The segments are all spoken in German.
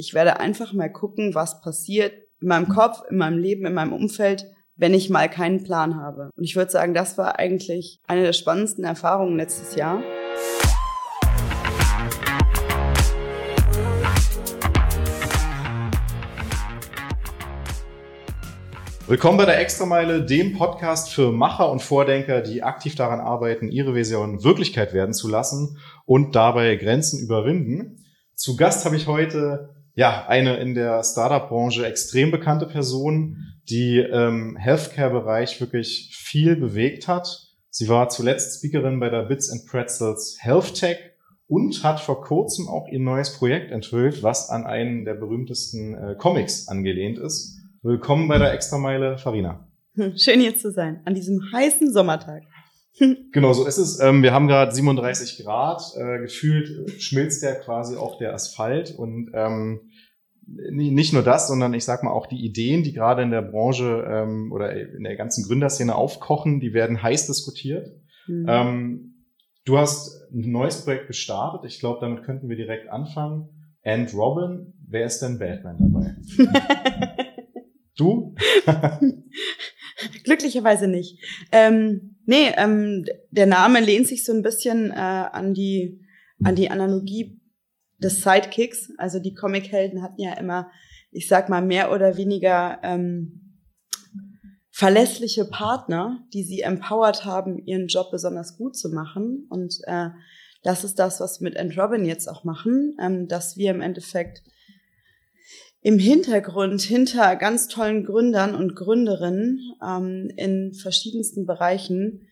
ich werde einfach mal gucken, was passiert in meinem Kopf, in meinem Leben, in meinem Umfeld, wenn ich mal keinen Plan habe. Und ich würde sagen, das war eigentlich eine der spannendsten Erfahrungen letztes Jahr. Willkommen bei der Extrameile, dem Podcast für Macher und Vordenker, die aktiv daran arbeiten, ihre Vision Wirklichkeit werden zu lassen und dabei Grenzen überwinden. Zu Gast habe ich heute ja, eine in der Startup-Branche extrem bekannte Person, die im Healthcare-Bereich wirklich viel bewegt hat. Sie war zuletzt Speakerin bei der Bits and Pretzels Health Tech und hat vor kurzem auch ihr neues Projekt enthüllt, was an einen der berühmtesten äh, Comics angelehnt ist. Willkommen bei der Extrameile, Farina. Hm, schön hier zu sein, an diesem heißen Sommertag. Genau, so ist es. Ähm, wir haben gerade 37 Grad. Äh, gefühlt schmilzt ja quasi auch der Asphalt. Und ähm, nicht nur das, sondern ich sag mal auch die Ideen, die gerade in der Branche ähm, oder in der ganzen Gründerszene aufkochen, die werden heiß diskutiert. Mhm. Ähm, du hast ein neues Projekt gestartet. Ich glaube, damit könnten wir direkt anfangen. And Robin, wer ist denn Batman dabei? du? Glücklicherweise nicht. Ähm, nee, ähm, der Name lehnt sich so ein bisschen äh, an die an die Analogie des Sidekicks. Also die Comichelden hatten ja immer, ich sag mal, mehr oder weniger ähm, verlässliche Partner, die sie empowered haben, ihren Job besonders gut zu machen. Und äh, das ist das, was wir mit End Robin jetzt auch machen, ähm, dass wir im Endeffekt im Hintergrund hinter ganz tollen Gründern und Gründerinnen ähm, in verschiedensten Bereichen,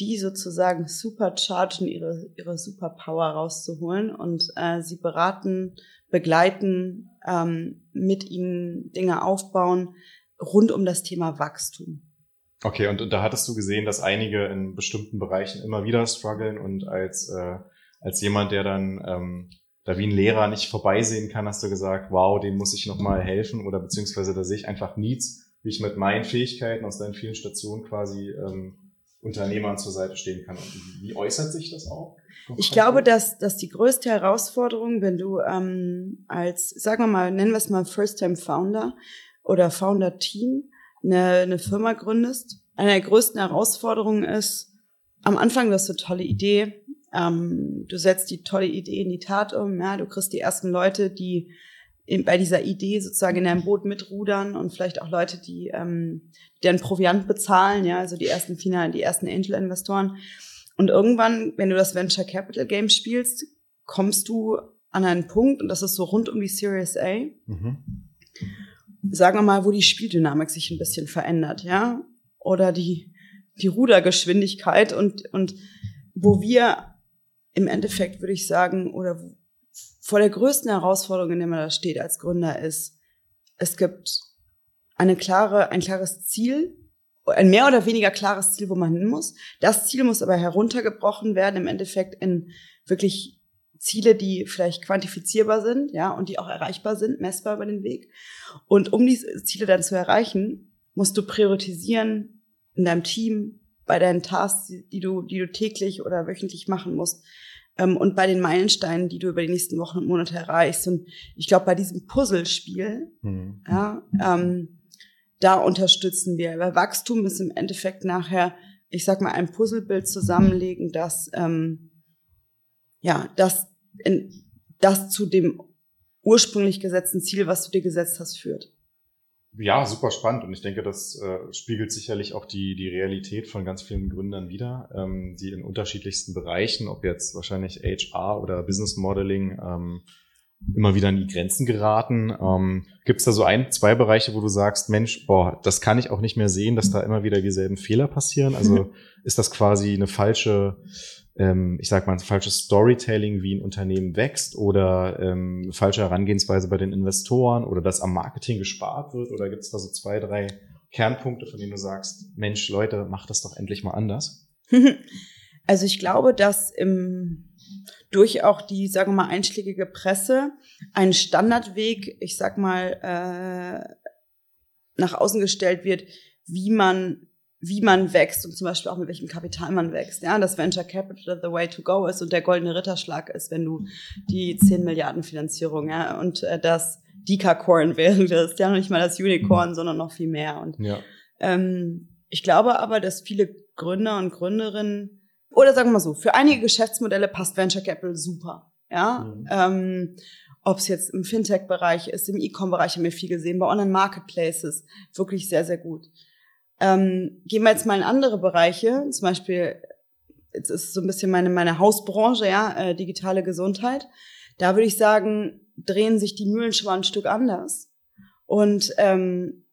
die sozusagen superchargen, ihre, ihre Superpower rauszuholen und äh, sie beraten, begleiten, ähm, mit ihnen Dinge aufbauen rund um das Thema Wachstum. Okay, und, und da hattest du gesehen, dass einige in bestimmten Bereichen immer wieder strugglen und als, äh, als jemand, der dann ähm, da wie ein Lehrer nicht vorbeisehen kann, hast du gesagt, wow, dem muss ich nochmal helfen oder beziehungsweise da sehe ich einfach Needs, wie ich mit meinen Fähigkeiten aus deinen vielen Stationen quasi ähm, Unternehmern zur Seite stehen kann. Und wie äußert sich das auch? Ich glaube, dass, dass die größte Herausforderung, wenn du ähm, als, sagen wir mal, nennen wir es mal First-Time-Founder oder Founder-Team eine, eine Firma gründest, eine der größten Herausforderungen ist, am Anfang du hast eine tolle Idee, ähm, du setzt die tolle Idee in die Tat um, ja, du kriegst die ersten Leute, die in, bei dieser Idee sozusagen in deinem Boot mitrudern und vielleicht auch Leute, die ähm, deren Proviant bezahlen, ja, also die ersten Finalen, die ersten Angel-Investoren. Und irgendwann, wenn du das Venture Capital Game spielst, kommst du an einen Punkt, und das ist so rund um die Series A, mhm. sagen wir mal, wo die Spieldynamik sich ein bisschen verändert, ja, oder die, die Rudergeschwindigkeit und, und wo wir im Endeffekt würde ich sagen, oder vor der größten Herausforderung, in der man da steht als Gründer, ist, es gibt eine klare, ein klares Ziel, ein mehr oder weniger klares Ziel, wo man hin muss. Das Ziel muss aber heruntergebrochen werden, im Endeffekt in wirklich Ziele, die vielleicht quantifizierbar sind, ja, und die auch erreichbar sind, messbar über den Weg. Und um diese Ziele dann zu erreichen, musst du priorisieren in deinem Team, bei deinen Tasks, die du, die du täglich oder wöchentlich machen musst. Ähm, und bei den Meilensteinen, die du über die nächsten Wochen und Monate erreichst. Und ich glaube, bei diesem Puzzlespiel, mhm. ja, ähm, da unterstützen wir. Weil Wachstum ist im Endeffekt nachher, ich sag mal, ein Puzzlebild zusammenlegen, das, ähm, ja, das, in, das zu dem ursprünglich gesetzten Ziel, was du dir gesetzt hast, führt. Ja, super spannend und ich denke, das äh, spiegelt sicherlich auch die, die Realität von ganz vielen Gründern wider, ähm, die in unterschiedlichsten Bereichen, ob jetzt wahrscheinlich HR oder Business Modeling, ähm, immer wieder an die Grenzen geraten. Ähm, Gibt es da so ein, zwei Bereiche, wo du sagst, Mensch, boah, das kann ich auch nicht mehr sehen, dass da immer wieder dieselben Fehler passieren? Also ist das quasi eine falsche ähm, ich sag mal, falsches Storytelling, wie ein Unternehmen wächst oder ähm, falsche Herangehensweise bei den Investoren oder dass am Marketing gespart wird? Oder gibt es da so zwei, drei Kernpunkte, von denen du sagst, Mensch, Leute, macht das doch endlich mal anders? Also ich glaube, dass im, durch auch die, sagen wir mal, einschlägige Presse ein Standardweg, ich sag mal, äh, nach außen gestellt wird, wie man wie man wächst und zum Beispiel auch mit welchem Kapital man wächst. Ja, dass Venture Capital the way to go ist und der goldene Ritterschlag ist, wenn du die 10 Milliarden Finanzierung, ja, und äh, dass Dekakorn wäre das. Ja, noch nicht mal das Unicorn, sondern noch viel mehr. Und ja. ähm, ich glaube aber, dass viele Gründer und Gründerinnen, oder sagen wir mal so, für einige Geschäftsmodelle passt Venture Capital super. Ja, mhm. ähm, ob es jetzt im Fintech-Bereich ist, im E-Com-Bereich haben wir viel gesehen, bei Online-Marketplaces wirklich sehr, sehr gut. Ähm, gehen wir jetzt mal in andere Bereiche, zum Beispiel, jetzt ist so ein bisschen meine, meine Hausbranche, ja, äh, digitale Gesundheit. Da würde ich sagen, drehen sich die Mühlen schon mal ein Stück anders. Und ähm,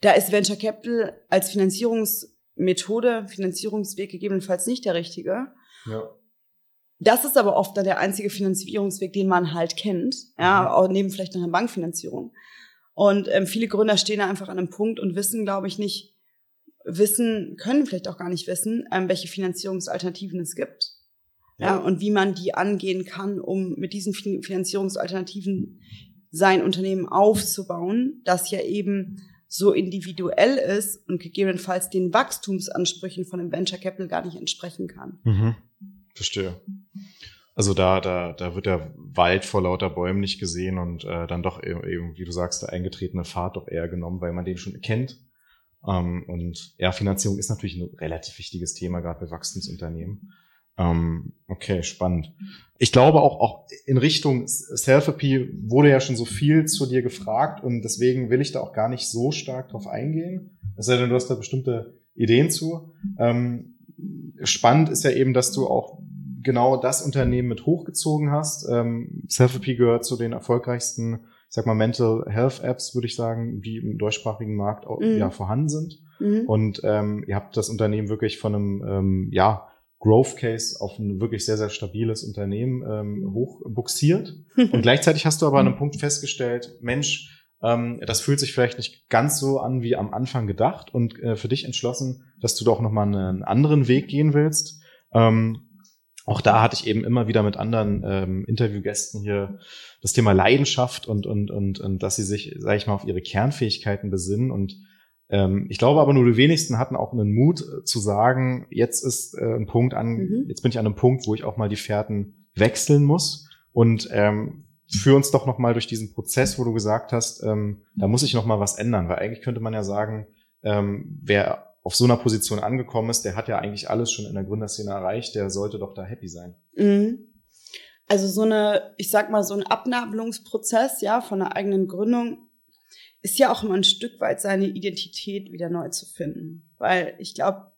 da ist Venture Capital als Finanzierungsmethode, Finanzierungsweg gegebenenfalls nicht der richtige. Ja. Das ist aber oft dann der einzige Finanzierungsweg, den man halt kennt, ja, mhm. auch neben vielleicht noch einer Bankfinanzierung. Und ähm, viele Gründer stehen da einfach an einem Punkt und wissen, glaube ich, nicht, wissen, können vielleicht auch gar nicht wissen, ähm, welche Finanzierungsalternativen es gibt. Ja. ja. und wie man die angehen kann, um mit diesen Finanzierungsalternativen sein Unternehmen aufzubauen, das ja eben so individuell ist und gegebenenfalls den Wachstumsansprüchen von einem Venture Capital gar nicht entsprechen kann. Mhm. Verstehe. Also da, da, da wird der Wald vor lauter Bäumen nicht gesehen und äh, dann doch eben, wie du sagst, der eingetretene Pfad doch eher genommen, weil man den schon kennt. Ähm, und ja, Finanzierung ist natürlich ein relativ wichtiges Thema, gerade bei Wachstumsunternehmen. Ähm, okay, spannend. Ich glaube auch, auch in Richtung Selfie wurde ja schon so viel zu dir gefragt und deswegen will ich da auch gar nicht so stark drauf eingehen. Es sei denn, du hast da bestimmte Ideen zu. Ähm, spannend ist ja eben, dass du auch genau das Unternehmen mit hochgezogen hast. Ähm, Selfie gehört zu den erfolgreichsten, ich sag mal, Mental Health Apps, würde ich sagen, die im deutschsprachigen Markt auch, mhm. ja vorhanden sind. Mhm. Und ähm, ihr habt das Unternehmen wirklich von einem ähm, ja Growth Case auf ein wirklich sehr, sehr stabiles Unternehmen ähm, hochbuxiert. Und gleichzeitig hast du aber an einem Punkt festgestellt, Mensch, ähm, das fühlt sich vielleicht nicht ganz so an wie am Anfang gedacht und äh, für dich entschlossen, dass du doch nochmal einen anderen Weg gehen willst. Ähm, auch da hatte ich eben immer wieder mit anderen ähm, Interviewgästen hier das Thema Leidenschaft und, und, und, und dass sie sich, sage ich mal, auf ihre Kernfähigkeiten besinnen. Und ähm, ich glaube aber nur die wenigsten hatten auch einen Mut äh, zu sagen, jetzt ist äh, ein Punkt an, mhm. jetzt bin ich an einem Punkt, wo ich auch mal die Fährten wechseln muss. Und ähm, führ uns doch noch mal durch diesen Prozess, wo du gesagt hast, ähm, da muss ich noch mal was ändern, weil eigentlich könnte man ja sagen, ähm, wer auf so einer Position angekommen ist, der hat ja eigentlich alles schon in der Gründerszene erreicht, der sollte doch da happy sein. Mhm. Also so eine, ich sag mal, so ein Abnabelungsprozess, ja, von einer eigenen Gründung ist ja auch immer ein Stück weit seine Identität wieder neu zu finden. Weil ich glaube,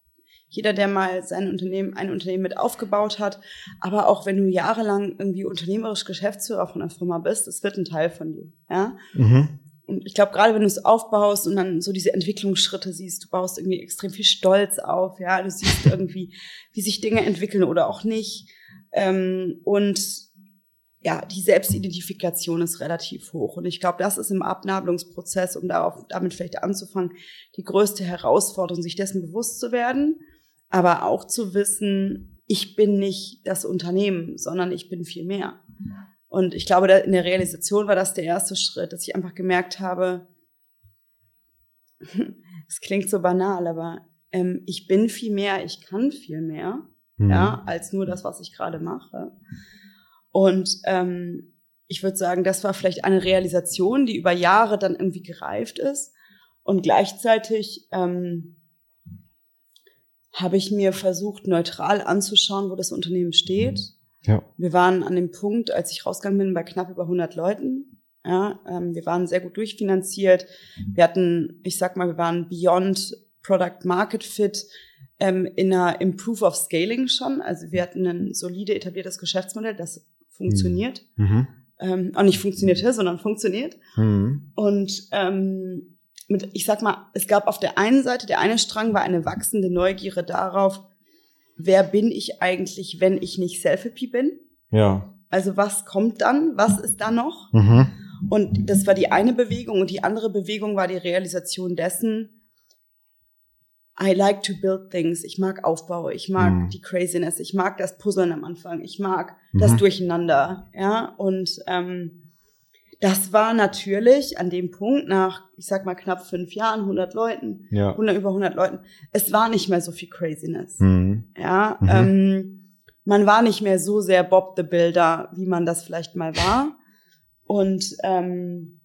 jeder, der mal sein Unternehmen, ein Unternehmen mit aufgebaut hat, aber auch wenn du jahrelang irgendwie unternehmerisch Geschäftsführer von einer Firma bist, das wird ein Teil von dir. Ja? Mhm. Und ich glaube, gerade wenn du es aufbaust und dann so diese Entwicklungsschritte siehst, du baust irgendwie extrem viel Stolz auf, ja, du siehst irgendwie, wie sich Dinge entwickeln oder auch nicht. Ähm, und ja, die Selbstidentifikation ist relativ hoch. Und ich glaube, das ist im Abnabelungsprozess, um darauf, damit vielleicht anzufangen, die größte Herausforderung, sich dessen bewusst zu werden, aber auch zu wissen, ich bin nicht das Unternehmen, sondern ich bin viel mehr. Und ich glaube, in der Realisation war das der erste Schritt, dass ich einfach gemerkt habe, es klingt so banal, aber ähm, ich bin viel mehr, ich kann viel mehr, mhm. ja, als nur das, was ich gerade mache. Und ähm, ich würde sagen, das war vielleicht eine Realisation, die über Jahre dann irgendwie gereift ist. Und gleichzeitig ähm, habe ich mir versucht, neutral anzuschauen, wo das Unternehmen steht. Ja. Wir waren an dem Punkt, als ich rausgegangen bin, bei knapp über 100 Leuten. Ja, ähm, wir waren sehr gut durchfinanziert. Wir hatten, ich sag mal, wir waren beyond Product Market Fit ähm, in einer Improve of Scaling schon. Also wir hatten ein solide etabliertes Geschäftsmodell, das funktioniert. Mhm. mhm. Ähm, auch nicht funktionierte, sondern funktioniert. Mhm. Und ähm, mit, ich sag mal, es gab auf der einen Seite, der eine Strang war eine wachsende Neugierde darauf, wer bin ich eigentlich, wenn ich nicht Selfie bin? Ja. Also was kommt dann? Was ist da noch? Mhm. Und das war die eine Bewegung und die andere Bewegung war die Realisation dessen, I like to build things. Ich mag Aufbau, ich mag mhm. die Craziness, ich mag das Puzzeln am Anfang, ich mag mhm. das Durcheinander, ja. Und ähm, das war natürlich an dem Punkt nach, ich sag mal knapp fünf Jahren, 100 Leuten, ja. 100 über 100 Leuten. Es war nicht mehr so viel Craziness, mhm. ja. Mhm. Ähm, man war nicht mehr so sehr Bob the Builder, wie man das vielleicht mal war. Und ähm,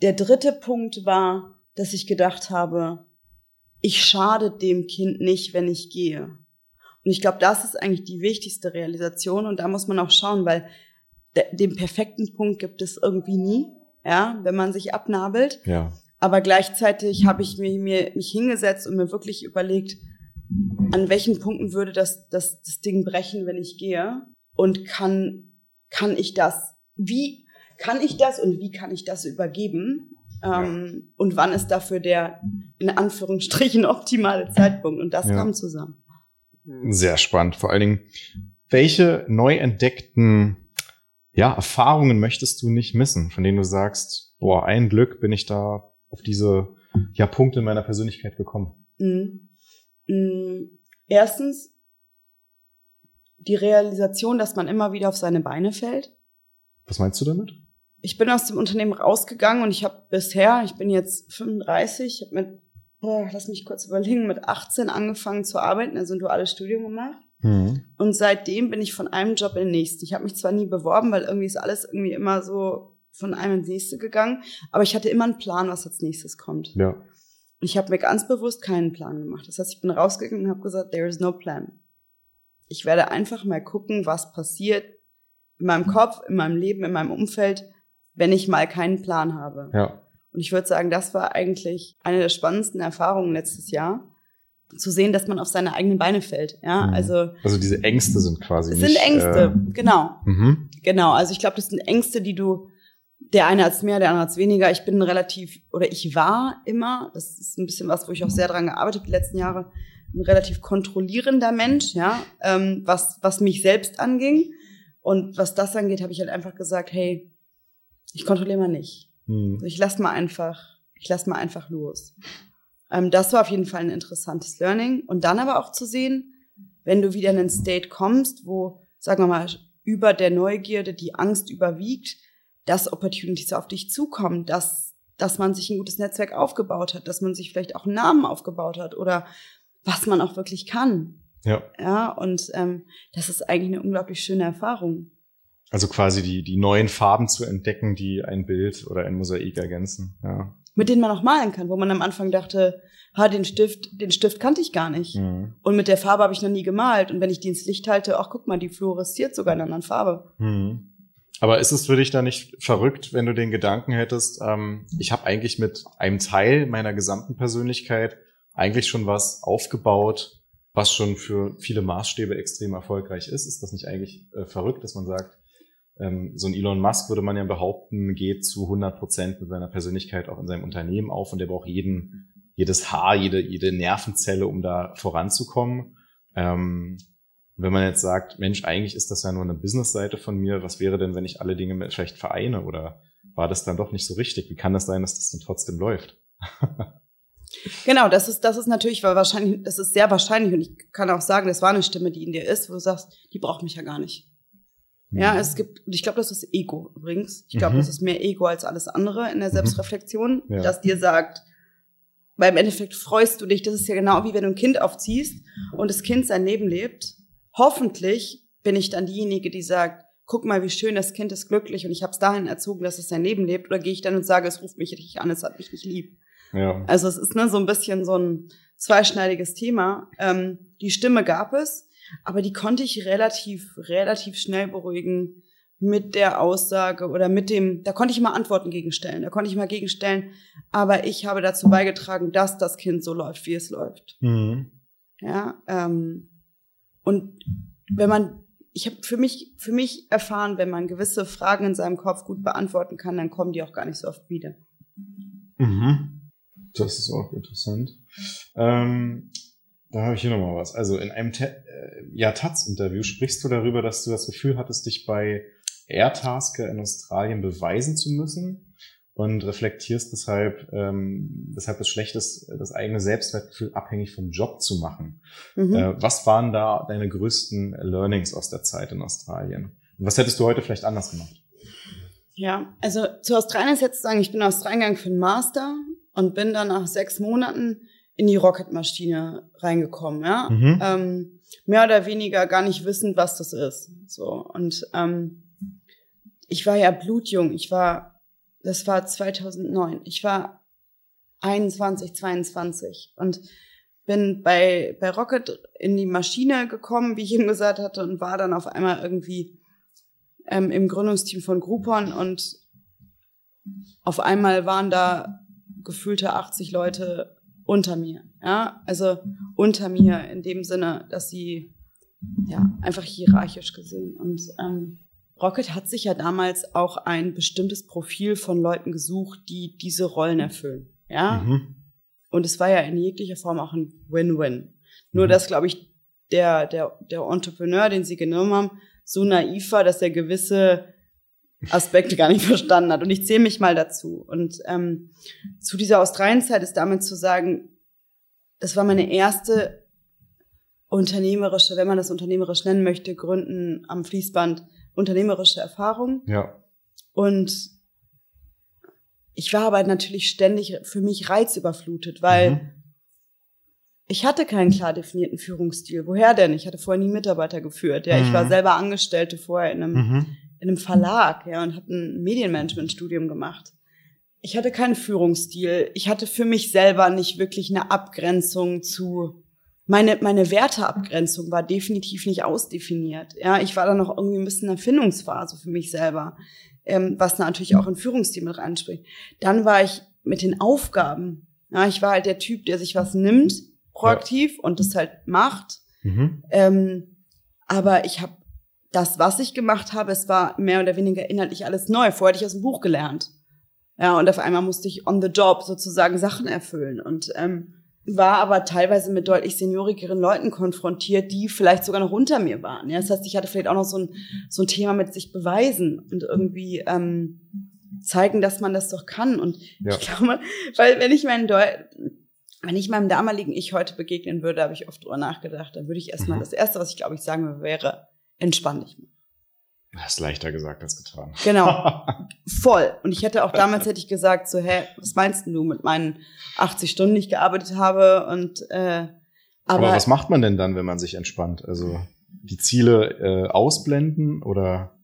der dritte Punkt war, dass ich gedacht habe, ich schade dem Kind nicht, wenn ich gehe. Und ich glaube, das ist eigentlich die wichtigste Realisation und da muss man auch schauen, weil den perfekten Punkt gibt es irgendwie nie, ja, wenn man sich abnabelt. Ja. Aber gleichzeitig habe ich mir, mir, mich hingesetzt und mir wirklich überlegt, an welchen Punkten würde das, das, das Ding brechen, wenn ich gehe? Und kann, kann ich das, wie kann ich das und wie kann ich das übergeben? Ähm, und wann ist dafür der, in Anführungsstrichen, optimale Zeitpunkt? Und das ja. kam zusammen. Sehr spannend. Vor allen Dingen, welche neu entdeckten ja, Erfahrungen möchtest du nicht missen, von denen du sagst, boah, ein Glück bin ich da auf diese ja, Punkte in meiner Persönlichkeit gekommen? Mhm. Mhm. Erstens die Realisation, dass man immer wieder auf seine Beine fällt. Was meinst du damit? Ich bin aus dem Unternehmen rausgegangen und ich habe bisher, ich bin jetzt 35, ich habe mit, oh, lass mich kurz überlegen, mit 18 angefangen zu arbeiten, also ein duales Studium gemacht. Mhm. Und seitdem bin ich von einem Job in den nächsten. Ich habe mich zwar nie beworben, weil irgendwie ist alles irgendwie immer so von einem ins nächste gegangen, aber ich hatte immer einen Plan, was als nächstes kommt. Ja. Und ich habe mir ganz bewusst keinen Plan gemacht. Das heißt, ich bin rausgegangen und habe gesagt, there is no plan. Ich werde einfach mal gucken, was passiert in meinem Kopf, in meinem Leben, in meinem Umfeld, wenn ich mal keinen Plan habe. Ja. Und ich würde sagen, das war eigentlich eine der spannendsten Erfahrungen letztes Jahr, zu sehen, dass man auf seine eigenen Beine fällt. Ja, mhm. also also diese Ängste sind quasi es sind Ängste, äh, genau, mhm. genau. Also ich glaube, das sind Ängste, die du der eine als mehr, der andere als weniger. Ich bin relativ oder ich war immer, das ist ein bisschen was, wo ich auch sehr dran gearbeitet die letzten Jahre, ein relativ kontrollierender Mensch, ja, ähm, was was mich selbst anging und was das angeht, habe ich halt einfach gesagt, hey, ich kontrolliere mal nicht. Mhm. Ich lass mal einfach, ich lass mal einfach los. Ähm, das war auf jeden Fall ein interessantes Learning. Und dann aber auch zu sehen, wenn du wieder in einen State kommst, wo, sagen wir mal, über der Neugierde die Angst überwiegt, dass Opportunities auf dich zukommen, dass, dass man sich ein gutes Netzwerk aufgebaut hat, dass man sich vielleicht auch einen Namen aufgebaut hat oder was man auch wirklich kann. Ja. Ja, und ähm, das ist eigentlich eine unglaublich schöne Erfahrung. Also quasi die, die neuen Farben zu entdecken, die ein Bild oder ein Mosaik ergänzen. Ja mit denen man auch malen kann, wo man am Anfang dachte, ha, den Stift, den Stift kannte ich gar nicht. Mhm. Und mit der Farbe habe ich noch nie gemalt. Und wenn ich die ins Licht halte, ach guck mal, die fluoresziert sogar in einer anderen Farbe. Mhm. Aber ist es für dich da nicht verrückt, wenn du den Gedanken hättest, ähm, ich habe eigentlich mit einem Teil meiner gesamten Persönlichkeit eigentlich schon was aufgebaut, was schon für viele Maßstäbe extrem erfolgreich ist? Ist das nicht eigentlich äh, verrückt, dass man sagt, so ein Elon Musk würde man ja behaupten, geht zu 100 Prozent mit seiner Persönlichkeit auch in seinem Unternehmen auf und der braucht jeden, jedes Haar, jede, jede Nervenzelle, um da voranzukommen. Ähm, wenn man jetzt sagt, Mensch, eigentlich ist das ja nur eine Business-Seite von mir, was wäre denn, wenn ich alle Dinge vielleicht vereine oder war das dann doch nicht so richtig? Wie kann das sein, dass das dann trotzdem läuft? Genau, das ist, das ist natürlich wahrscheinlich, das ist sehr wahrscheinlich und ich kann auch sagen, das war eine Stimme, die in dir ist, wo du sagst, die braucht mich ja gar nicht. Ja, mhm. es gibt, ich glaube, das ist Ego übrigens. Ich glaube, mhm. das ist mehr Ego als alles andere in der mhm. Selbstreflexion, ja. das dir sagt, weil im Endeffekt freust du dich, das ist ja genau wie wenn du ein Kind aufziehst und das Kind sein Leben lebt. Hoffentlich bin ich dann diejenige, die sagt, guck mal, wie schön, das Kind ist glücklich und ich habe es dahin erzogen, dass es sein Leben lebt. Oder gehe ich dann und sage, es ruft mich nicht an, es hat mich nicht lieb. Ja. Also es ist ne, so ein bisschen so ein zweischneidiges Thema. Ähm, die Stimme gab es. Aber die konnte ich relativ, relativ schnell beruhigen mit der Aussage oder mit dem, da konnte ich immer Antworten gegenstellen, da konnte ich mal gegenstellen, aber ich habe dazu beigetragen, dass das Kind so läuft, wie es läuft. Mhm. Ja, ähm, und wenn man, ich habe für mich, für mich erfahren, wenn man gewisse Fragen in seinem Kopf gut beantworten kann, dann kommen die auch gar nicht so oft wieder. Mhm. Das ist auch interessant. Ähm, da habe ich hier nochmal was. Also in einem Te äh, ja, Taz-Interview sprichst du darüber, dass du das Gefühl hattest, dich bei Airtasker in Australien beweisen zu müssen und reflektierst deshalb, ähm, deshalb es schlecht ist, das eigene Selbstwertgefühl abhängig vom Job zu machen. Mhm. Äh, was waren da deine größten Learnings aus der Zeit in Australien? Und was hättest du heute vielleicht anders gemacht? Ja, also zu Australien ist jetzt zu sagen, ich bin aus Australien gegangen für einen Master und bin dann nach sechs Monaten in die Rocketmaschine reingekommen, ja. Mhm. Ähm, mehr oder weniger gar nicht wissend, was das ist. So. Und ähm, ich war ja blutjung. Ich war Das war 2009. Ich war 21, 22 und bin bei, bei Rocket in die Maschine gekommen, wie ich ihm gesagt hatte, und war dann auf einmal irgendwie ähm, im Gründungsteam von Groupon und auf einmal waren da gefühlte 80 Leute unter mir. Ja, also unter mir in dem Sinne, dass sie ja einfach hierarchisch gesehen und ähm, Rocket hat sich ja damals auch ein bestimmtes Profil von Leuten gesucht, die diese Rollen erfüllen. Ja. Mhm. Und es war ja in jeglicher Form auch ein Win-Win. Nur, mhm. dass, glaube ich, der, der, der Entrepreneur, den sie genommen haben, so naiv war, dass er gewisse Aspekte gar nicht verstanden hat. Und ich zähle mich mal dazu. Und ähm, zu dieser Australienzeit ist damit zu sagen, das war meine erste unternehmerische, wenn man das unternehmerisch nennen möchte, Gründen am Fließband, unternehmerische Erfahrung. Ja. Und ich war aber natürlich ständig für mich reizüberflutet, weil mhm. ich hatte keinen klar definierten Führungsstil. Woher denn? Ich hatte vorher nie Mitarbeiter geführt. Ja, mhm. ich war mhm. selber Angestellte vorher in einem, mhm. In einem Verlag, ja, und habe ein Medienmanagement-Studium gemacht. Ich hatte keinen Führungsstil. Ich hatte für mich selber nicht wirklich eine Abgrenzung zu meine, meine Werteabgrenzung war definitiv nicht ausdefiniert. Ja, ich war da noch irgendwie ein bisschen in der Findungsphase für mich selber, ähm, was natürlich auch in Führungsstil mit reinspricht. Dann war ich mit den Aufgaben. Ja, ich war halt der Typ, der sich was nimmt, proaktiv ja. und das halt macht. Mhm. Ähm, aber ich habe das, was ich gemacht habe, es war mehr oder weniger inhaltlich alles neu. Vorher hatte ich aus dem Buch gelernt. Ja, und auf einmal musste ich on the job sozusagen Sachen erfüllen. Und ähm, war aber teilweise mit deutlich seniorigeren Leuten konfrontiert, die vielleicht sogar noch unter mir waren. Ja, das heißt, ich hatte vielleicht auch noch so ein, so ein Thema mit sich beweisen und irgendwie ähm, zeigen, dass man das doch kann. Und ja. ich glaube, weil wenn ich meinen Deu wenn ich meinem damaligen Ich heute begegnen würde, habe ich oft drüber nachgedacht, dann würde ich erstmal, mhm. das Erste, was ich glaube ich sagen würde, wäre, entspann dich mal. Das ist leichter gesagt als getan. Genau. Voll. Und ich hätte auch damals hätte ich gesagt, so, hä, was meinst du mit meinen 80 Stunden, die ich gearbeitet habe? Und äh, aber, aber was macht man denn dann, wenn man sich entspannt? Also die Ziele äh, ausblenden oder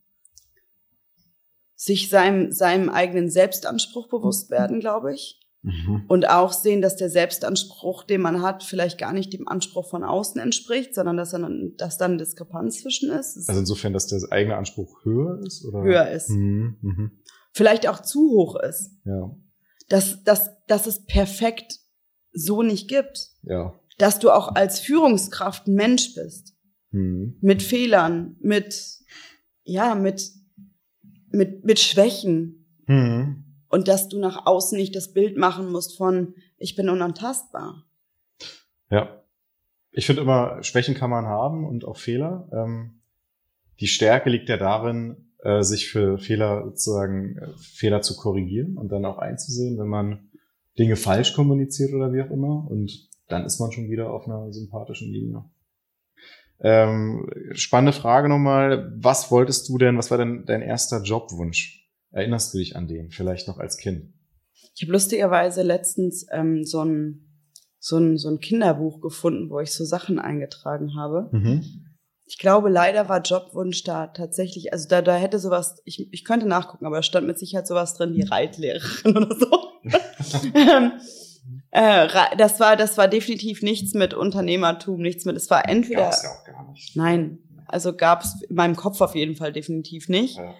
sich seinem, seinem eigenen Selbstanspruch bewusst werden, glaube ich. Mhm. Und auch sehen, dass der Selbstanspruch, den man hat, vielleicht gar nicht dem Anspruch von außen entspricht, sondern dass, dann, dass dann Diskrepanz zwischen ist. Also insofern, dass der eigene Anspruch höher ist? Oder? Höher ist. Mhm. Mhm. Vielleicht auch zu hoch ist. Ja. Dass, dass, dass es perfekt so nicht gibt. Ja. Dass du auch als Führungskraft ein Mensch bist. Mhm. Mit Fehlern, mit, ja, mit, mit, mit Schwächen. Und dass du nach außen nicht das Bild machen musst von ich bin unantastbar. Ja. Ich finde immer, Schwächen kann man haben und auch Fehler. Ähm, die Stärke liegt ja darin, äh, sich für Fehler sozusagen äh, Fehler zu korrigieren und dann auch einzusehen, wenn man Dinge falsch kommuniziert oder wie auch immer. Und dann ist man schon wieder auf einer sympathischen Linie. Ähm, spannende Frage nochmal. Was wolltest du denn, was war denn dein erster Jobwunsch? Erinnerst du dich an den, vielleicht noch als Kind? Ich habe lustigerweise letztens ähm, so, ein, so, ein, so ein Kinderbuch gefunden, wo ich so Sachen eingetragen habe. Mhm. Ich glaube, leider war Jobwunsch da tatsächlich, also da, da hätte sowas, ich, ich könnte nachgucken, aber da stand mit Sicherheit sowas drin wie Reitlehrerin oder so. ähm, äh, das war, das war definitiv nichts mit Unternehmertum, nichts mit, es war entweder. Gab's ja auch gar nicht. Nein, also gab es in meinem Kopf auf jeden Fall definitiv nicht. Ja.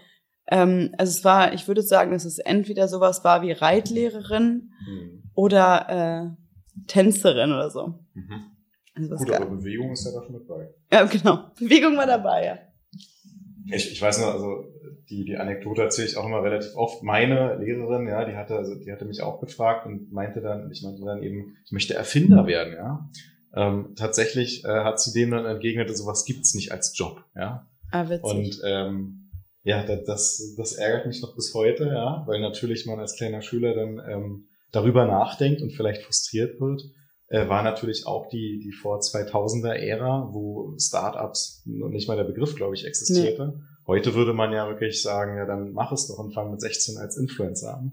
Ähm, also es war, ich würde sagen, dass es entweder sowas war wie Reitlehrerin mhm. oder äh, Tänzerin oder so. Mhm. Also Gut, aber Bewegung ist ja da schon mit bei. Ja, genau. Bewegung war dabei, ja. Ich, ich weiß nur, also die, die Anekdote erzähle ich auch immer relativ oft. Meine Lehrerin, ja, die hatte, also die hatte mich auch gefragt und meinte dann, ich meinte dann eben, ich möchte Erfinder werden, ja. Ähm, tatsächlich äh, hat sie dem dann entgegnet, sowas gibt's nicht als Job, ja. Ah, witzig. Und ähm, ja, das, das ärgert mich noch bis heute, ja, weil natürlich man als kleiner Schüler dann ähm, darüber nachdenkt und vielleicht frustriert wird. Äh, war natürlich auch die, die vor 2000er Ära, wo Startups noch nicht mal der Begriff, glaube ich, existierte. Nee. Heute würde man ja wirklich sagen, ja, dann mach es doch und fang mit 16 als Influencer an.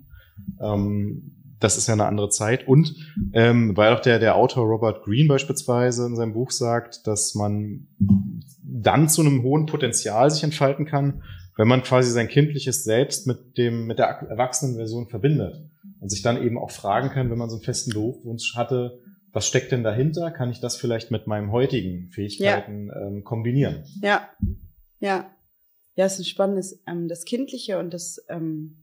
Ähm, das ist ja eine andere Zeit. Und ähm, weil auch der, der Autor Robert Greene beispielsweise in seinem Buch sagt, dass man dann zu einem hohen Potenzial sich entfalten kann, wenn man quasi sein kindliches Selbst mit dem, mit der Erwachsenenversion verbindet und sich dann eben auch fragen kann, wenn man so einen festen Berufswunsch hatte, was steckt denn dahinter? Kann ich das vielleicht mit meinen heutigen Fähigkeiten ja. ähm, kombinieren? Ja, ja. Ja, es ist ein spannendes, ähm, das Kindliche und das, ähm,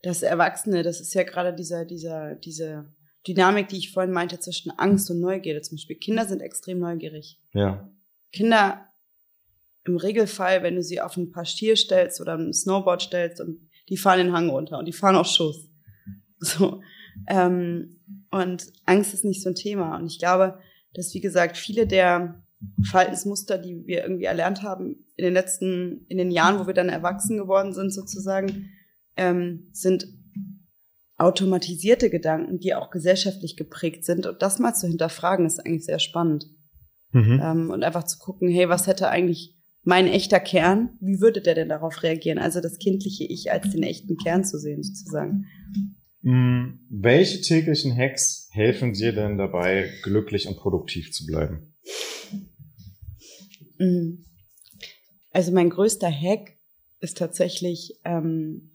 das Erwachsene, das ist ja gerade dieser, dieser, diese Dynamik, die ich vorhin meinte, zwischen Angst und Neugierde. Zum Beispiel Kinder sind extrem neugierig. Ja. Kinder im Regelfall, wenn du sie auf ein paar Stier stellst oder ein Snowboard stellst und die fahren den Hang runter und die fahren auch Schuss. So. Ähm, und Angst ist nicht so ein Thema. Und ich glaube, dass, wie gesagt, viele der Verhaltensmuster, die wir irgendwie erlernt haben in den letzten, in den Jahren, wo wir dann erwachsen geworden sind, sozusagen, ähm, sind automatisierte Gedanken, die auch gesellschaftlich geprägt sind. Und das mal zu hinterfragen, ist eigentlich sehr spannend. Mhm. Ähm, und einfach zu gucken, hey, was hätte eigentlich mein echter Kern, wie würde der denn darauf reagieren? Also das kindliche Ich als den echten Kern zu sehen, sozusagen. Hm, welche täglichen Hacks helfen dir denn dabei, glücklich und produktiv zu bleiben? Hm. Also mein größter Hack ist tatsächlich ähm,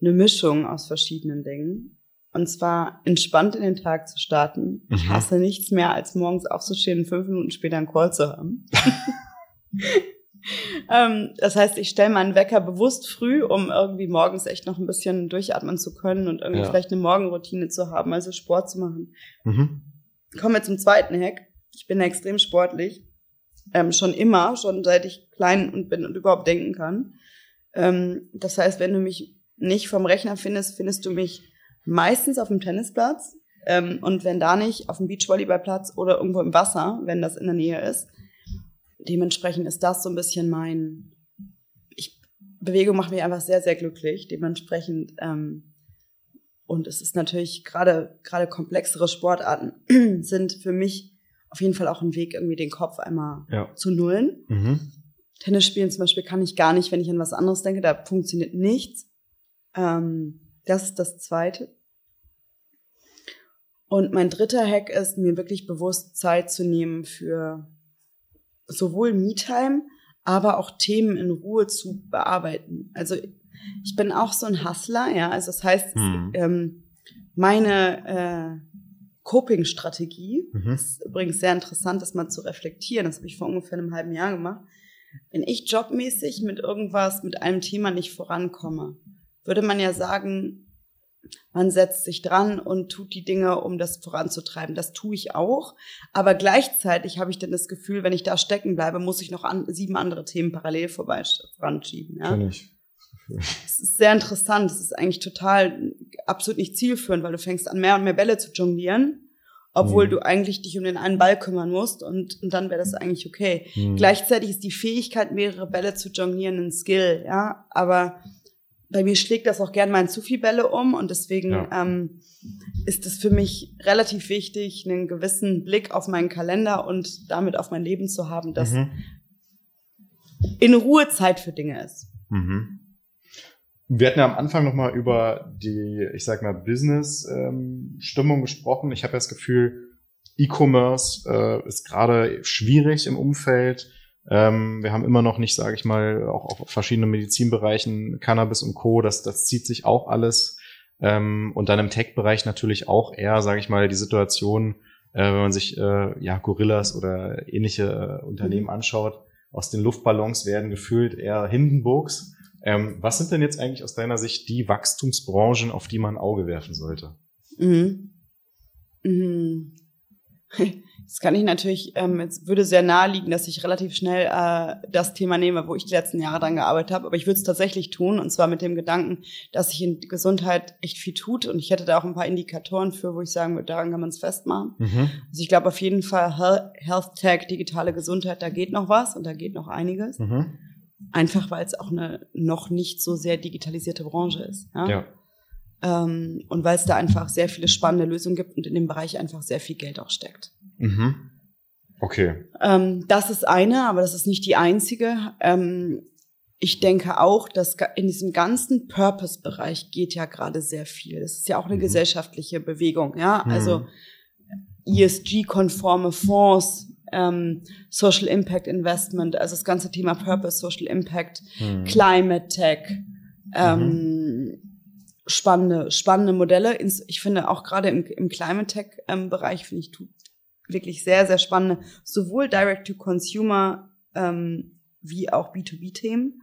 eine Mischung aus verschiedenen Dingen. Und zwar entspannt in den Tag zu starten. Ich mhm. hasse nichts mehr, als morgens aufzustehen und fünf Minuten später einen Call zu haben. ähm, das heißt, ich stelle meinen Wecker bewusst früh, um irgendwie morgens echt noch ein bisschen durchatmen zu können und irgendwie ja. vielleicht eine Morgenroutine zu haben, also Sport zu machen. Mhm. Kommen wir zum zweiten Hack. Ich bin extrem sportlich. Ähm, schon immer, schon seit ich klein und bin und überhaupt denken kann. Ähm, das heißt, wenn du mich nicht vom Rechner findest, findest du mich meistens auf dem Tennisplatz. Ähm, und wenn da nicht, auf dem Beachvolleyballplatz oder irgendwo im Wasser, wenn das in der Nähe ist dementsprechend ist das so ein bisschen mein, ich, Bewegung macht mich einfach sehr, sehr glücklich. Dementsprechend, ähm, und es ist natürlich gerade, gerade komplexere Sportarten sind für mich auf jeden Fall auch ein Weg, irgendwie den Kopf einmal ja. zu nullen. Mhm. Tennis spielen zum Beispiel kann ich gar nicht, wenn ich an was anderes denke, da funktioniert nichts. Ähm, das ist das Zweite. Und mein dritter Hack ist, mir wirklich bewusst Zeit zu nehmen für sowohl Me-Time, aber auch Themen in Ruhe zu bearbeiten. Also ich bin auch so ein Hustler, ja. Also das heißt, mhm. ähm, meine äh, Coping-Strategie, mhm. ist übrigens sehr interessant, das mal zu reflektieren. Das habe ich vor ungefähr einem halben Jahr gemacht. Wenn ich jobmäßig mit irgendwas, mit einem Thema nicht vorankomme, würde man ja sagen, man setzt sich dran und tut die Dinge, um das voranzutreiben. Das tue ich auch. Aber gleichzeitig habe ich dann das Gefühl, wenn ich da stecken bleibe, muss ich noch an, sieben andere Themen parallel vorbei voranschieben. Ja? Kenn ich. Es ist sehr interessant. Es ist eigentlich total absolut nicht zielführend, weil du fängst an, mehr und mehr Bälle zu jonglieren, obwohl mhm. du eigentlich dich um den einen Ball kümmern musst und, und dann wäre das eigentlich okay. Mhm. Gleichzeitig ist die Fähigkeit, mehrere Bälle zu jonglieren, ein Skill, ja. Aber bei mir schlägt das auch gern mal in zu viel Bälle um und deswegen ja. ähm, ist es für mich relativ wichtig, einen gewissen Blick auf meinen Kalender und damit auf mein Leben zu haben, dass mhm. in Ruhe Zeit für Dinge ist. Mhm. Wir hatten ja am Anfang nochmal über die, ich sag mal, Business-Stimmung ähm, gesprochen. Ich habe das Gefühl, E-Commerce äh, ist gerade schwierig im Umfeld ähm, wir haben immer noch nicht, sage ich mal, auch auf verschiedenen Medizinbereichen Cannabis und Co. Das, das zieht sich auch alles. Ähm, und dann im Tech-Bereich natürlich auch eher, sage ich mal, die Situation, äh, wenn man sich äh, ja Gorillas oder ähnliche äh, Unternehmen mhm. anschaut, aus den Luftballons werden gefühlt eher Hindenburgs. Ähm, was sind denn jetzt eigentlich aus deiner Sicht die Wachstumsbranchen, auf die man ein Auge werfen sollte? Mhm. Mhm. Das kann ich natürlich, ähm, es würde sehr naheliegen, dass ich relativ schnell äh, das Thema nehme, wo ich die letzten Jahre dran gearbeitet habe. Aber ich würde es tatsächlich tun und zwar mit dem Gedanken, dass sich in Gesundheit echt viel tut. Und ich hätte da auch ein paar Indikatoren für, wo ich sagen würde, daran kann man es festmachen. Mhm. Also ich glaube auf jeden Fall Health Tech, digitale Gesundheit, da geht noch was und da geht noch einiges. Mhm. Einfach weil es auch eine noch nicht so sehr digitalisierte Branche ist. Ja. ja. Ähm, und weil es da einfach sehr viele spannende Lösungen gibt und in dem Bereich einfach sehr viel Geld auch steckt. Mhm. Okay. Ähm, das ist eine, aber das ist nicht die einzige. Ähm, ich denke auch, dass in diesem ganzen Purpose-Bereich geht ja gerade sehr viel. Das ist ja auch eine mhm. gesellschaftliche Bewegung, ja. Mhm. Also ESG-konforme Fonds, ähm, Social Impact Investment, also das ganze Thema Purpose, Social Impact, Mhm. Climate Tech, ähm, spannende, spannende Modelle. Ich finde auch gerade im, im Climate Tech ähm, finde ich tut wirklich sehr, sehr spannende, sowohl Direct to Consumer ähm, wie auch B2B-Themen.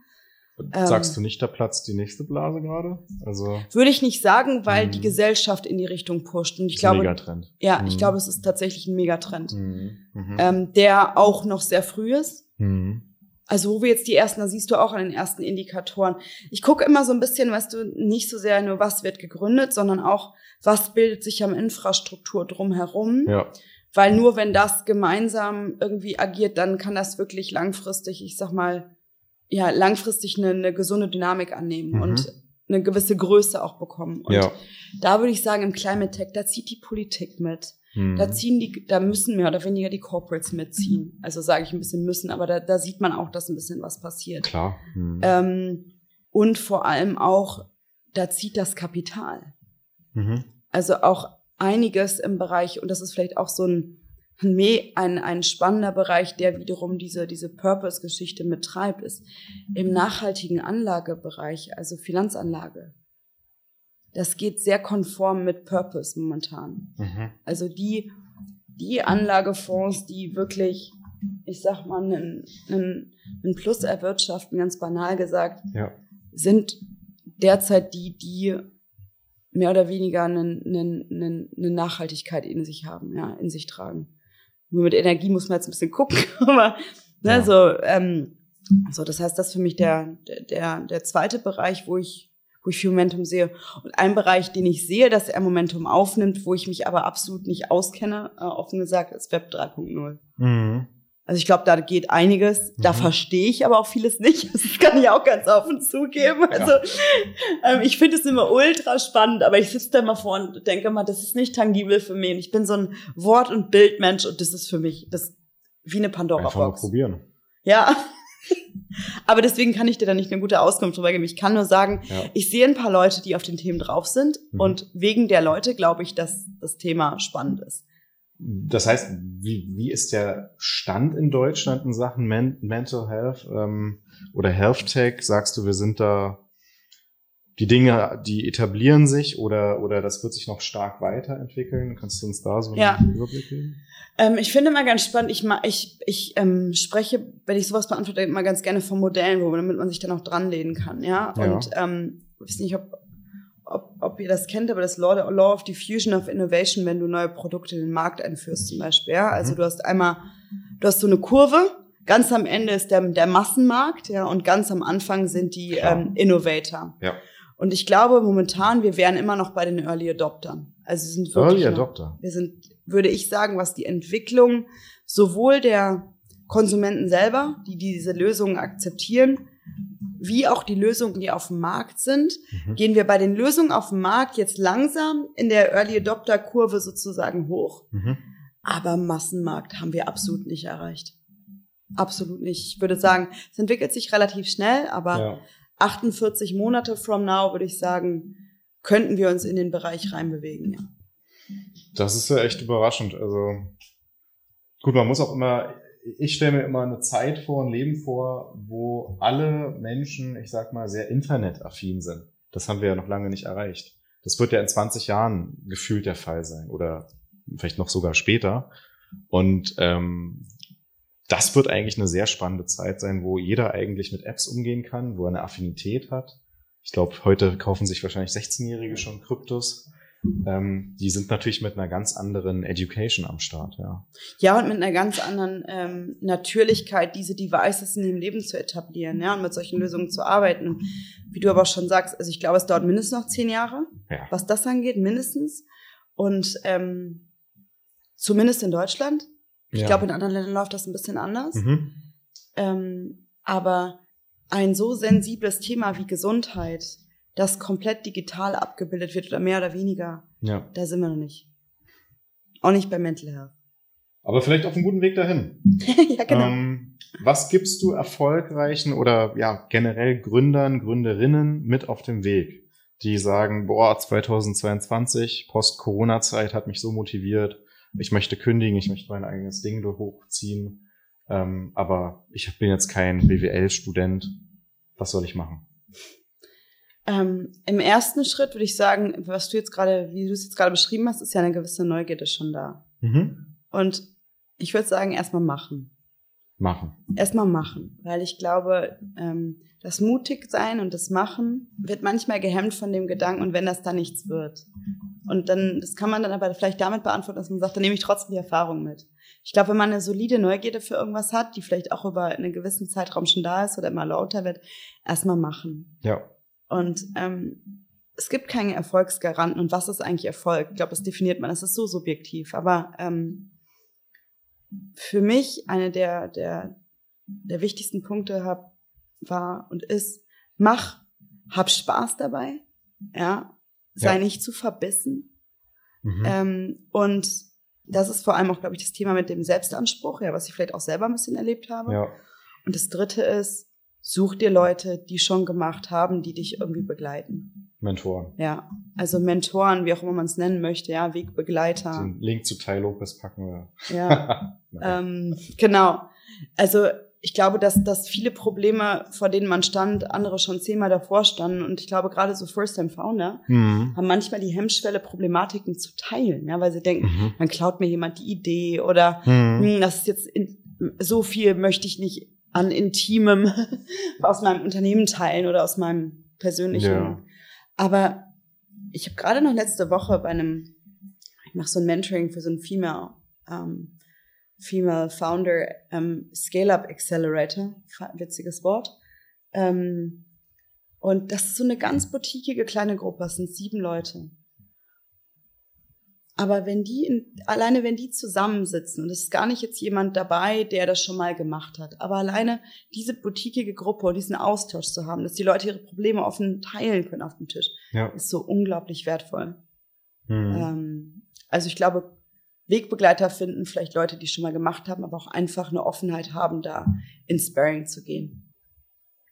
Ähm, Sagst du nicht, da platzt die nächste Blase gerade? Also Würde ich nicht sagen, weil Mhm. die Gesellschaft in die Richtung pusht. Und ich ist ein glaube, Megatrend. ja, Mhm. ich glaube, es ist tatsächlich ein Megatrend, Mhm. Mhm. ähm, der auch noch sehr früh ist. Mhm. Also wo wir jetzt die ersten, da siehst du auch an den ersten Indikatoren. Ich gucke immer so ein bisschen, weißt du, nicht so sehr nur, was wird gegründet, sondern auch, was bildet sich am Infrastruktur drumherum. Ja. Weil nur wenn das gemeinsam irgendwie agiert, dann kann das wirklich langfristig, ich sag mal, ja, langfristig eine, eine gesunde Dynamik annehmen Mhm. und eine gewisse Größe auch bekommen. Und Ja. da würde ich sagen, im Climate Tech, da zieht die Politik mit. Mhm. Da ziehen die, da müssen mehr oder weniger die Corporates mitziehen. Also sage ich ein bisschen müssen, aber da, da sieht man auch, dass ein bisschen was passiert. Klar. Mhm. Ähm, und vor allem auch, da zieht das Kapital. Mhm. Also auch einiges im Bereich, und das ist vielleicht auch so ein, ein, ein spannender Bereich, der wiederum diese, diese Purpose-Geschichte mittreibt, ist im nachhaltigen Anlagebereich, also Finanzanlage. Das geht sehr konform mit Purpose momentan. Mhm. Also die, die Anlagefonds, die wirklich, ich sag mal, einen, einen, einen Plus erwirtschaften, ganz banal gesagt, Ja. sind derzeit die, die mehr oder weniger einen, einen, einen, eine Nachhaltigkeit in sich haben, ja, in sich tragen. Nur mit Energie muss man jetzt ein bisschen gucken, aber ne, Ja. so, ähm, so, das heißt, das ist für mich der, der, der, der zweite Bereich, wo ich, wo ich viel Momentum sehe. Und ein Bereich, den ich sehe, dass er Momentum aufnimmt, wo ich mich aber absolut nicht auskenne, äh, offen gesagt, ist Web 3.0. Mhm. Also ich glaube, da geht einiges. Da Mhm. verstehe ich aber auch vieles nicht. Das kann ich auch ganz offen zugeben. Also ähm, ich finde es immer ultra spannend, aber ich sitze da mal vor und denke mal, das ist nicht tangibel für mich. Und ich bin so ein Wort- und Bildmensch und das ist für mich das wie eine Einfach mal Pandora-Box. probieren. Ja. aber deswegen kann ich dir da nicht eine gute Auskunft drüber geben. Ich kann nur sagen, Ja. ich sehe ein paar Leute, die auf den Themen drauf sind Mhm. und wegen der Leute glaube ich, dass das Thema spannend ist. Das heißt, wie, wie ist der Stand in Deutschland in Sachen Men Mental Health ähm, oder Health Tech? Sagst du, wir sind da, die Dinge, die etablieren sich oder, oder das wird sich noch stark weiterentwickeln? Kannst du uns da so einen Ja. Überblick geben? Ähm, ich finde immer ganz spannend, ich, ich, ich ähm, spreche, wenn ich sowas beantworte, immer ganz gerne von Modellen, wo, damit man sich dann auch dran lehnen kann, ja. Ja. Und ähm, ich weiß nicht, ob, ob, ihr das kennt, aber das Law, Law of Diffusion of Innovation, wenn du neue Produkte in den Markt einführst zum Beispiel, ja. Also Mhm. du hast einmal, du hast so eine Kurve, ganz am Ende ist der, der Massenmarkt, ja, und ganz am Anfang sind die ähm, Innovator. Ja. Und ich glaube momentan, wir wären immer noch bei den Early Adoptern. Also sind wirklich Early Adopter. wir sind, würde ich sagen, was die Entwicklung sowohl der Konsumenten selber, die diese Lösungen akzeptieren, wie auch die Lösungen, die auf dem Markt sind, Mhm. gehen wir bei den Lösungen auf dem Markt jetzt langsam in der Early Adopter Kurve sozusagen hoch. Mhm. Aber Massenmarkt haben wir absolut nicht erreicht. Absolut nicht. Ich würde sagen, es entwickelt sich relativ schnell, aber Ja. 48 Monate from now, würde ich sagen, könnten wir uns in den Bereich reinbewegen. Ja. Das ist ja echt überraschend. Also gut, man muss auch immer, ich stelle mir immer eine Zeit vor, ein Leben vor, wo alle Menschen, ich sag mal, sehr internetaffin sind. Das haben wir ja noch lange nicht erreicht. Das wird ja in 20 Jahren gefühlt der Fall sein oder vielleicht noch sogar später. Und ähm, das wird eigentlich eine sehr spannende Zeit sein, wo jeder eigentlich mit Apps umgehen kann, wo er eine Affinität hat. Ich glaube, heute kaufen sich wahrscheinlich 16-Jährige schon Kryptos. Ähm, die sind natürlich mit einer ganz anderen Education am Start, ja. Ja, und mit einer ganz anderen ähm, Natürlichkeit, diese Devices in dem Leben zu etablieren, ja, und mit solchen Lösungen zu arbeiten. Wie du aber auch schon sagst, also ich glaube, es dauert mindestens noch zehn Jahre, Ja. was das angeht, mindestens. Und ähm, zumindest in Deutschland. Ich Ja. glaube, in anderen Ländern läuft das ein bisschen anders. Mhm. Ähm, aber ein so sensibles Thema wie Gesundheit, das komplett digital abgebildet wird oder mehr oder weniger, Ja. da sind wir noch nicht. Auch nicht bei Mental Health. Aber vielleicht auf einem guten Weg dahin. ja, genau. Ähm, was gibst du erfolgreichen oder ja generell Gründern, Gründerinnen mit auf dem Weg, die sagen, boah, 2022, Post-Corona-Zeit hat mich so motiviert, ich möchte kündigen, ich möchte mein eigenes Ding hochziehen, ähm, aber ich bin jetzt kein BWL-Student. Was soll ich machen? Ähm, Im ersten Schritt würde ich sagen, was du jetzt gerade, wie du es jetzt gerade beschrieben hast, ist ja eine gewisse Neugierde schon da. Mhm. Und ich würde sagen, erstmal machen. Machen. Erstmal machen, weil ich glaube, ähm, das mutig sein und das Machen wird manchmal gehemmt von dem Gedanken und wenn das dann nichts wird. Und dann, das kann man dann aber vielleicht damit beantworten, dass man sagt, dann nehme ich trotzdem die Erfahrung mit. Ich glaube, wenn man eine solide Neugierde für irgendwas hat, die vielleicht auch über einen gewissen Zeitraum schon da ist oder immer lauter wird, erstmal machen. Ja. Und ähm, es gibt keine Erfolgsgaranten. Und was ist eigentlich Erfolg? Ich glaube, das definiert man. Das ist so subjektiv. Aber ähm, für mich eine der, der, der wichtigsten Punkte hab, war und ist, mach, hab Spaß dabei, ja, sei ja. nicht zu verbissen. Mhm. Ähm, und das ist vor allem auch, glaube ich, das Thema mit dem Selbstanspruch, ja, was ich vielleicht auch selber ein bisschen erlebt habe. Ja. Und das dritte ist, such dir Leute, die schon gemacht haben, die dich irgendwie begleiten. Mentoren. Ja, also Mentoren, wie auch immer man es nennen möchte, ja, Wegbegleiter. Den Link zu Tai Lopez packen wir. Ja, ähm, genau. Also ich glaube, dass, dass viele Probleme, vor denen man stand, andere schon zehnmal davor standen. Und ich glaube, gerade so First-Time-Founder mhm. haben manchmal die Hemmschwelle, Problematiken zu teilen, ja, weil sie denken, mhm. dann klaut mir jemand die Idee oder mhm. hm, das ist jetzt in, so viel möchte ich nicht an Intimem aus meinem Unternehmen teilen oder aus meinem persönlichen. Ja. Aber ich habe gerade noch letzte Woche bei einem, ich mache so ein Mentoring für so ein Female, ähm, Female Founder ähm, Scale-Up Accelerator, witziges Wort. Ähm, und das ist so eine ganz boutiquige kleine Gruppe, das sind sieben Leute. Aber wenn die, in, alleine wenn die zusammensitzen, und es ist gar nicht jetzt jemand dabei, der das schon mal gemacht hat, aber alleine diese boutiquige Gruppe und diesen Austausch zu haben, dass die Leute ihre Probleme offen teilen können auf dem Tisch, ja. ist so unglaublich wertvoll. Mhm. Ähm, also ich glaube, Wegbegleiter finden vielleicht Leute, die schon mal gemacht haben, aber auch einfach eine Offenheit haben, da ins Sparring zu gehen.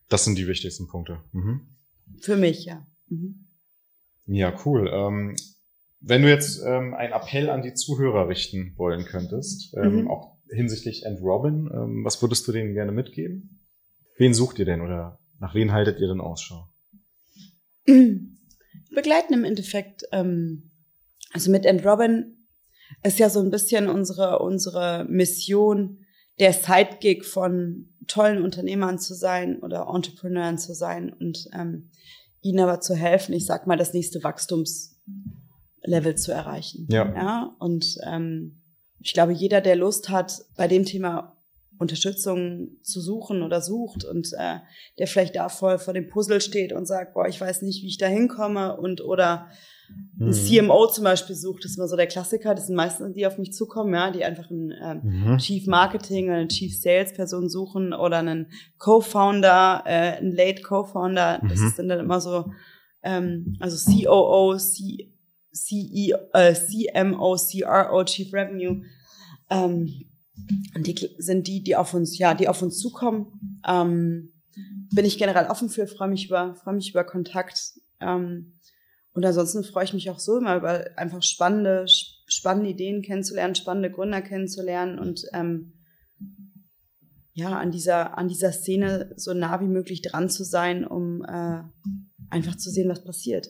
Das sind die wichtigsten Punkte. Mhm. Für mich, ja. Mhm. Ja, cool. Ähm, wenn du jetzt ähm, einen Appell an die Zuhörer richten wollen könntest, ähm, mhm. auch hinsichtlich End Robin, ähm, was würdest du denen gerne mitgeben? Wen sucht ihr denn oder nach wen haltet ihr denn Ausschau? Begleiten im Endeffekt, ähm, also mit End Robin ist ja so ein bisschen unsere, unsere Mission, der Sidekick von tollen Unternehmern zu sein oder Entrepreneuren zu sein und ähm, ihnen aber zu helfen, ich sag mal, das nächste Wachstums Level zu erreichen. Ja. ja? Und ähm, ich glaube, jeder, der Lust hat, bei dem Thema Unterstützung zu suchen oder sucht und äh, der vielleicht da voll vor dem Puzzle steht und sagt, boah, ich weiß nicht, wie ich da hinkomme und oder ein mhm. CMO zum Beispiel sucht, das ist immer so der Klassiker, das sind meistens die auf mich zukommen, ja, die einfach einen ähm, mhm. Chief Marketing oder eine Chief Sales Person suchen oder einen Co-Founder, äh, einen Late Co-Founder, das mhm. ist dann immer so, ähm, also COO, C CE, äh, CMO, CRO, Chief Revenue. Ähm, die sind die, die auf uns, ja, die auf uns zukommen. Ähm, bin ich generell offen für, freue mich über, freue mich über Kontakt. Ähm, und ansonsten freue ich mich auch so immer über einfach spannende, spannende Ideen kennenzulernen, spannende Gründer kennenzulernen und ähm, ja, an dieser, an dieser Szene so nah wie möglich dran zu sein, um äh, einfach zu sehen, was passiert.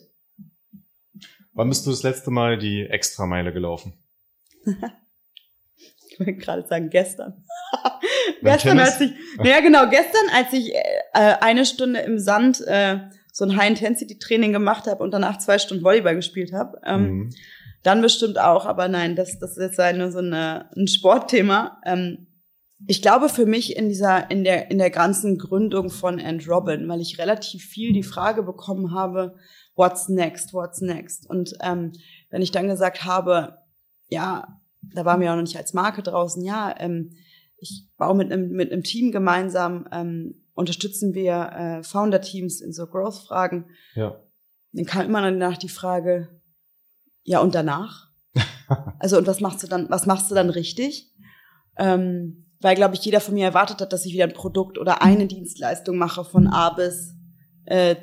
Wann bist du das letzte Mal die Extrameile gelaufen? ich wollte gerade sagen, gestern. gestern, als ich, naja genau, gestern, als ich äh, eine Stunde im Sand äh, so ein High-Intensity-Training gemacht habe und danach zwei Stunden Volleyball gespielt habe. Ähm, mhm. Dann bestimmt auch, aber nein, das, das ist jetzt nur so eine, ein Sportthema. Ähm, ich glaube für mich in dieser, in der, in der ganzen Gründung von And Robin, weil ich relativ viel die Frage bekommen habe, what's next, what's next? Und ähm, wenn ich dann gesagt habe, ja, da waren wir auch noch nicht als Marke draußen, ja, ähm, ich baue mit einem, mit einem Team gemeinsam, ähm, unterstützen wir äh, Founder-Teams in so Growth-Fragen. Ja. Dann kam immer danach die Frage, ja, und danach? also, und was machst du dann, was machst du dann richtig? Ähm, weil, glaube ich, jeder von mir erwartet hat, dass ich wieder ein Produkt oder eine Dienstleistung mache von A bis äh,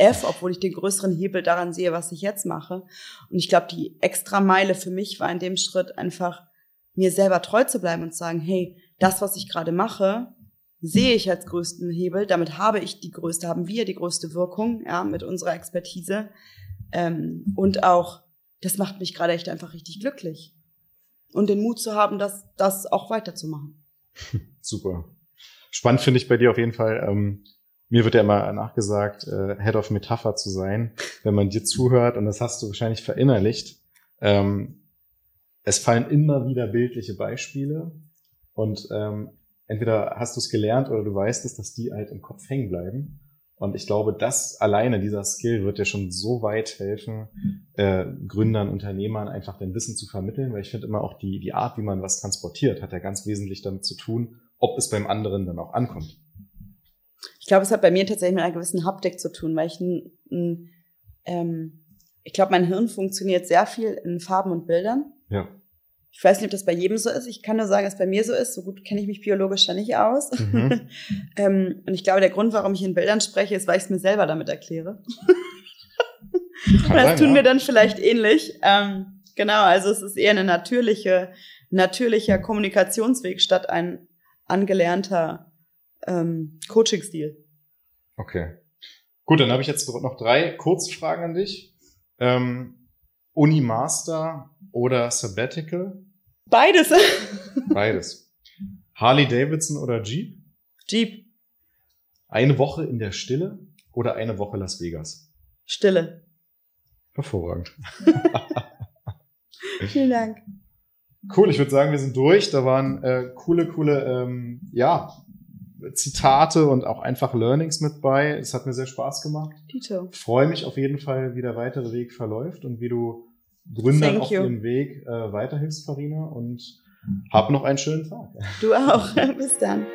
F, obwohl ich den größeren Hebel daran sehe, was ich jetzt mache. Und ich glaube, die extra Meile für mich war in dem Schritt einfach, mir selber treu zu bleiben und zu sagen, hey, das, was ich gerade mache, sehe ich als größten Hebel. Damit habe ich die größte, haben wir die größte Wirkung, ja, mit unserer Expertise. Ähm, und auch, das macht mich gerade echt einfach richtig glücklich. Und den Mut zu haben, das, das auch weiterzumachen. Super. Spannend finde ich bei dir auf jeden Fall. Ähm, mir wird ja immer nachgesagt, äh, Head of Metapher zu sein, wenn man dir zuhört, und das hast du wahrscheinlich verinnerlicht. Ähm, es fallen immer wieder bildliche Beispiele und ähm, entweder hast du es gelernt oder du weißt es, dass die halt im Kopf hängen bleiben. Und ich glaube, das alleine, dieser Skill, wird dir schon so weit helfen, äh, Gründern, Unternehmern einfach dein Wissen zu vermitteln, weil ich finde immer auch die, die Art, wie man was transportiert, hat ja ganz wesentlich damit zu tun, ob es beim anderen dann auch ankommt. Ich glaube, es hat bei mir tatsächlich mit einer gewissen Haptik zu tun, weil ich ein, ein ähm, ich glaube, mein Hirn funktioniert sehr viel in Farben und Bildern. Ja. Ich weiß nicht, ob das bei jedem so ist. Ich kann nur sagen, dass es bei mir so ist. So gut kenne ich mich biologisch ja nicht aus. Mhm. ähm, und ich glaube, der Grund, warum ich in Bildern spreche, ist, weil ich es mir selber damit erkläre. das tun ja. wir dann vielleicht ähnlich. Ähm, genau, also es ist eher eine natürliche, natürlicher Kommunikationsweg statt ein angelernter ähm, Coaching-Stil. Okay. Gut, dann habe ich jetzt noch drei Kurzfragen an dich. Ähm, Uni Master oder Sabbatical? Beides. Beides. Harley Davidson oder Jeep? Jeep. Eine Woche in der Stille oder eine Woche Las Vegas? Stille. Hervorragend. Vielen Dank. Cool, ich würde sagen, wir sind durch. Da waren äh, coole, coole, ähm, ja, Zitate und auch einfach Learnings mit bei. Es hat mir sehr Spaß gemacht. Tito. Freue mich auf jeden Fall, wie der weitere Weg verläuft und wie du Gründern Thank auf you. ihrem Weg äh, weiterhilfst, Farina. Und hab noch einen schönen Tag. Du auch. Bis dann.